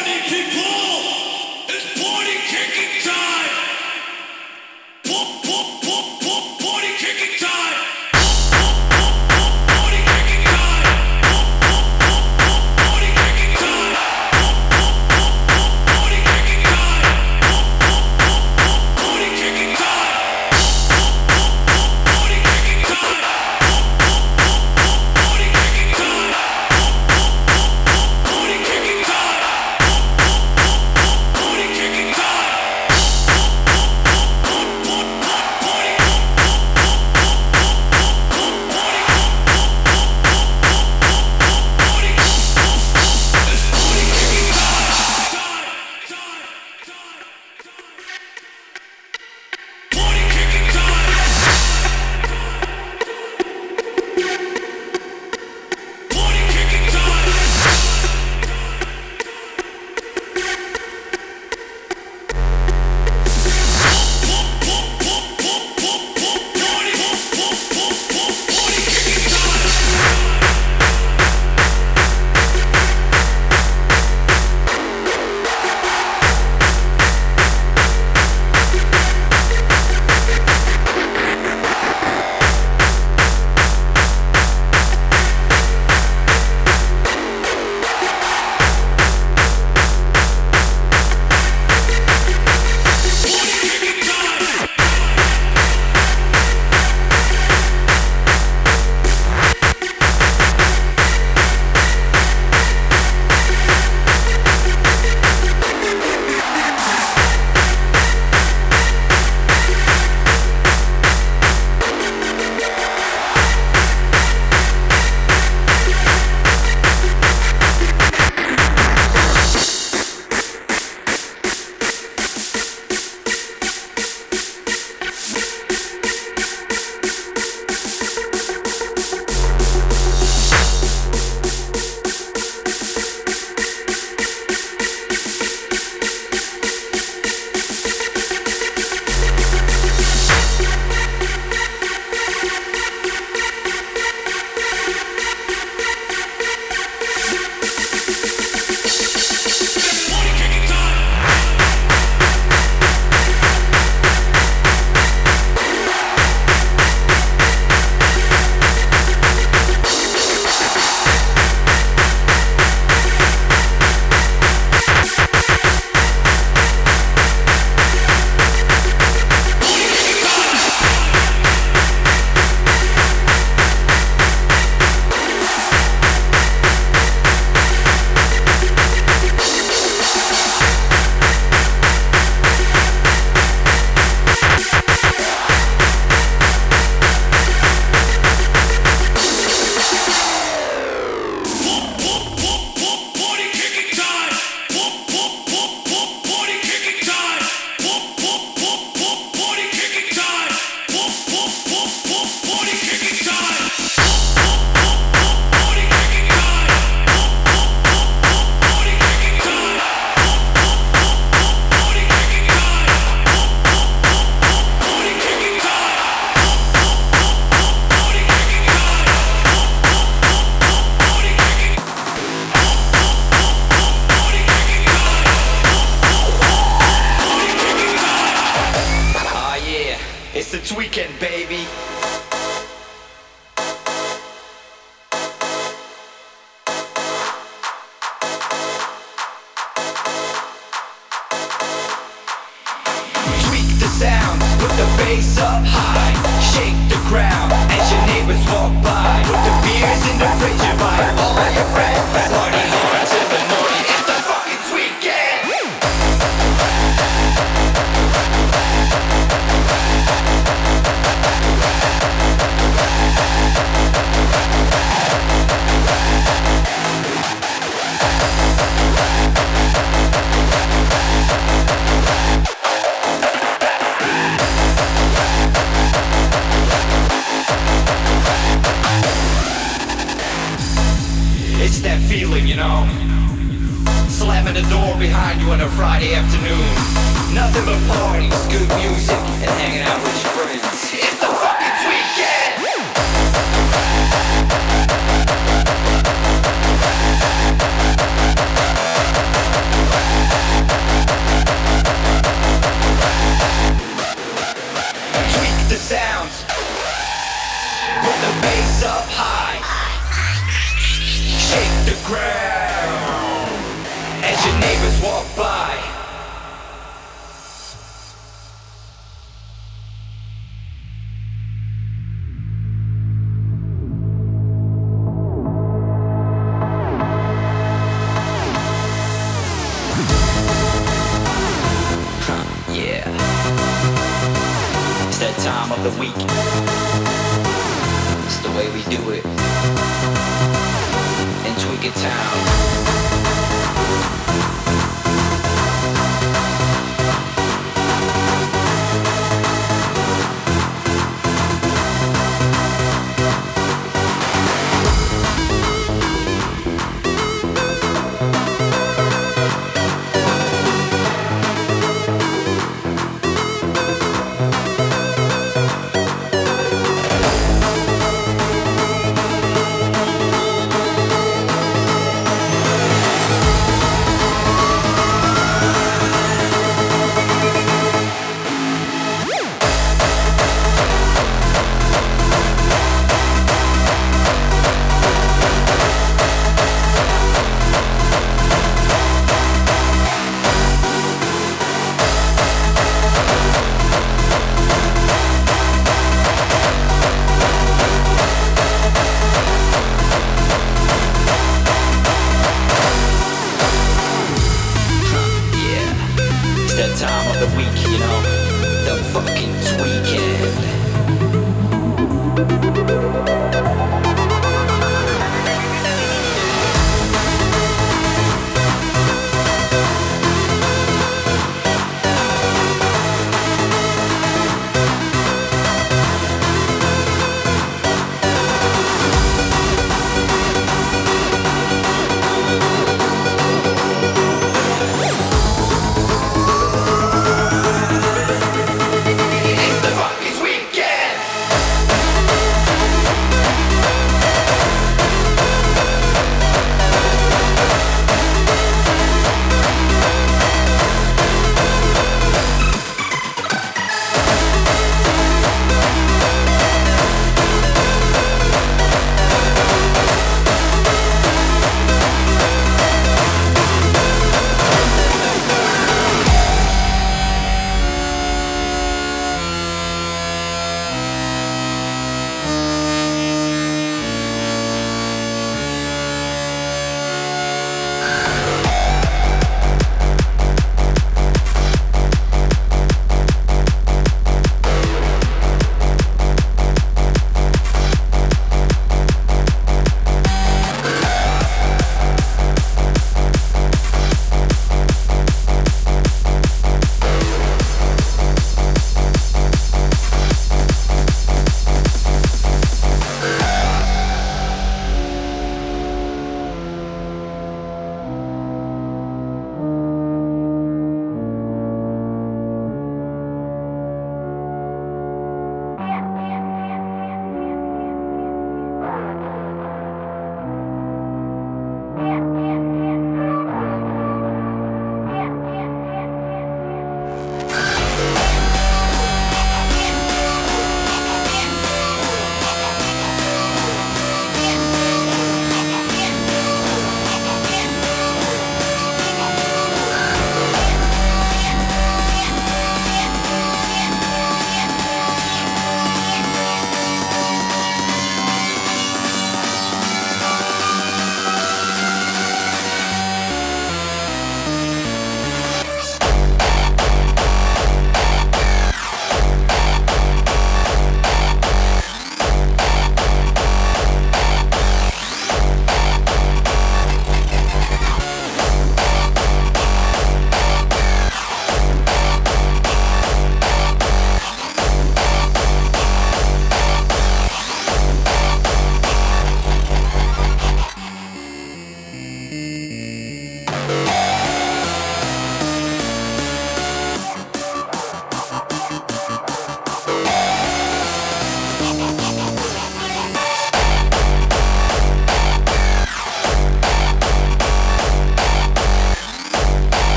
Johnny King weekend, baby. Town.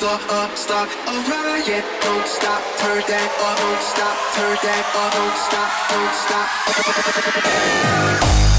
Mother up, uh, start a riot. Don't stop, turn that up, don't stop, turn that up, don't stop, don't stop.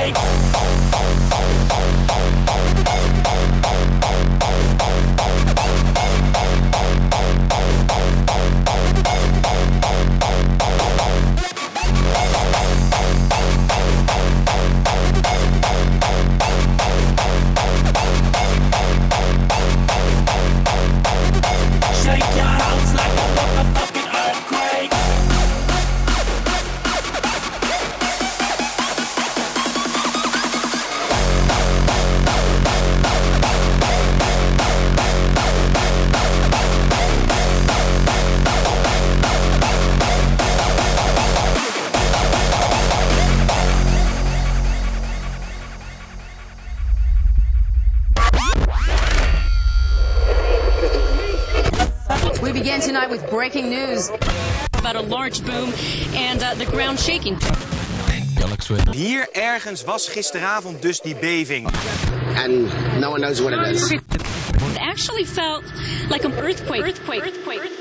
take Hier ergens was gisteravond dus die beving. And no one knows what it is. It actually felt like an earthquake. earthquake. earthquake.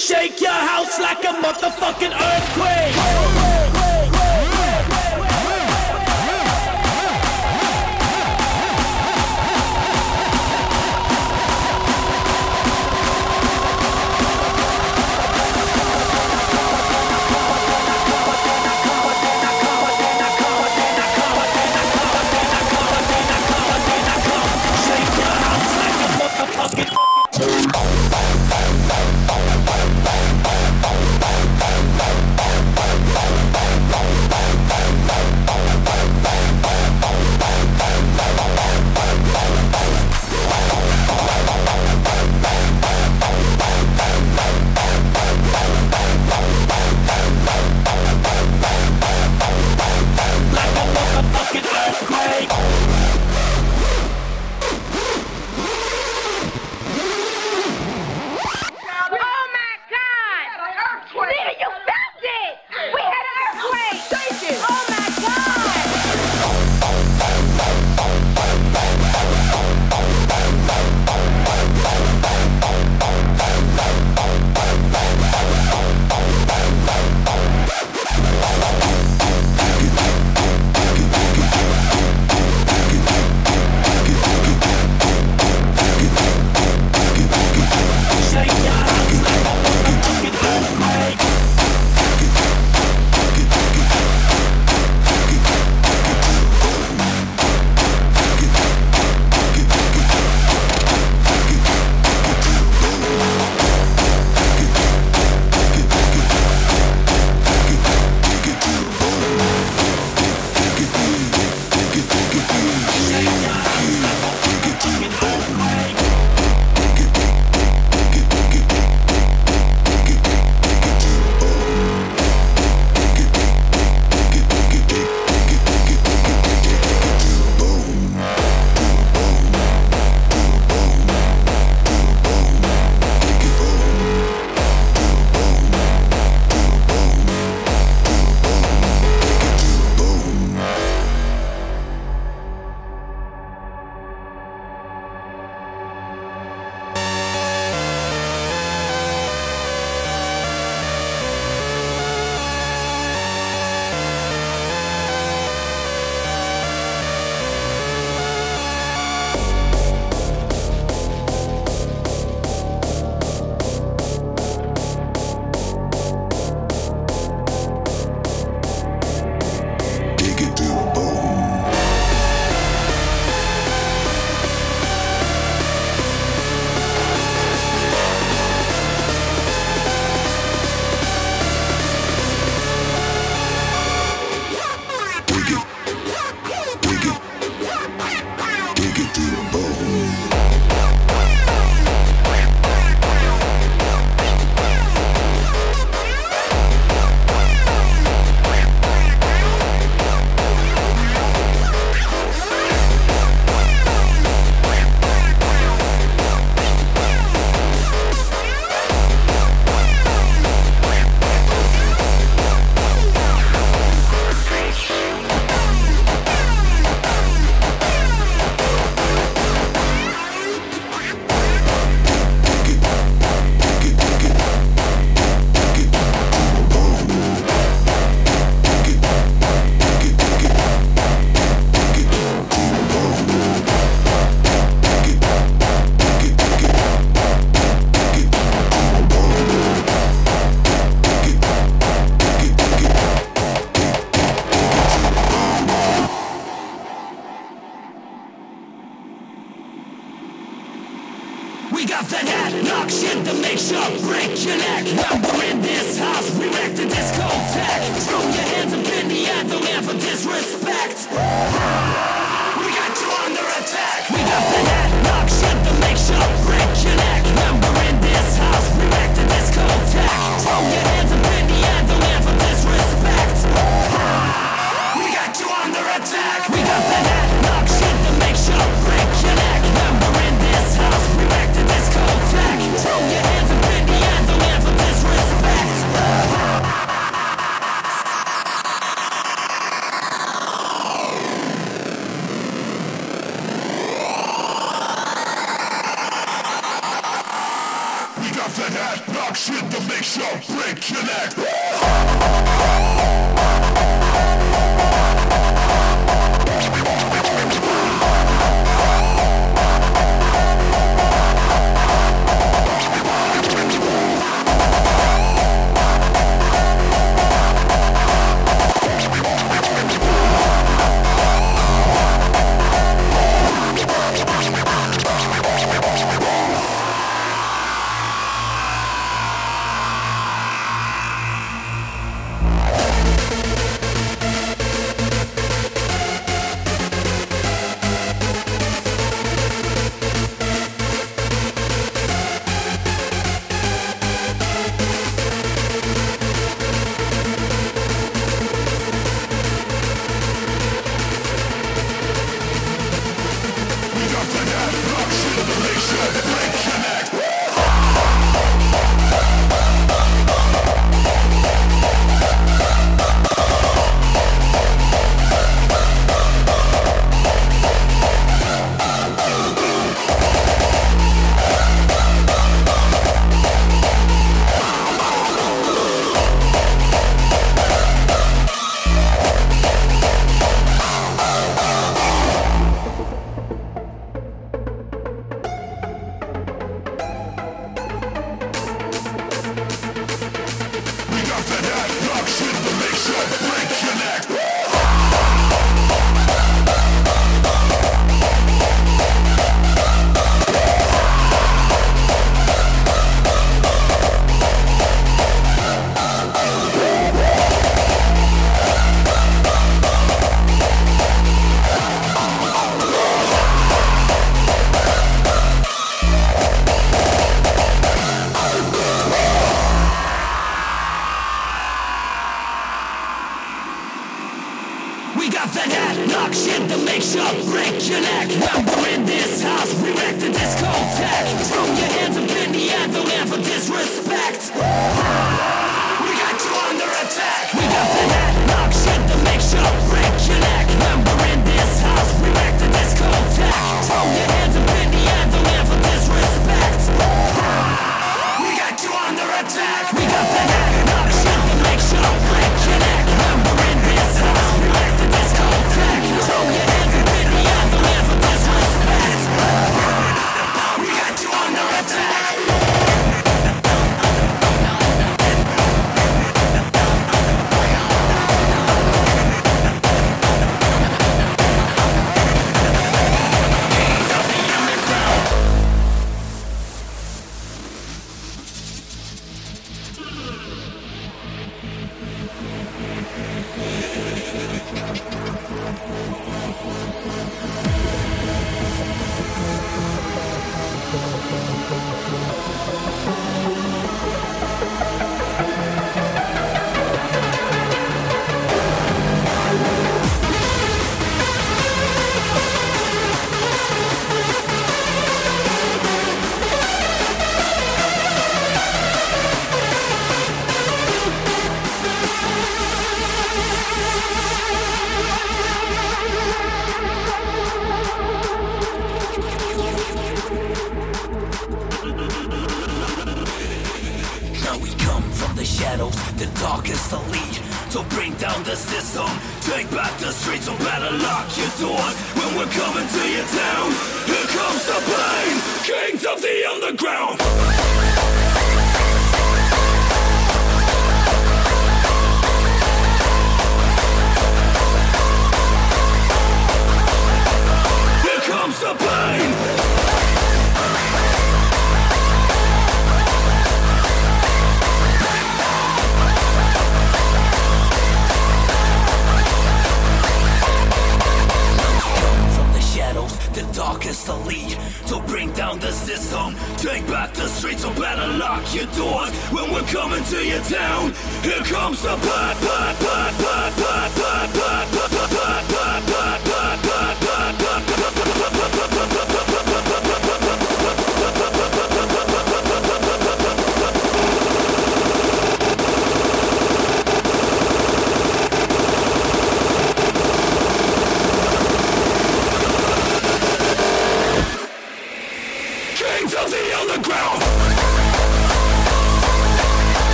Shake your house like a motherfucking earthquake. is risk.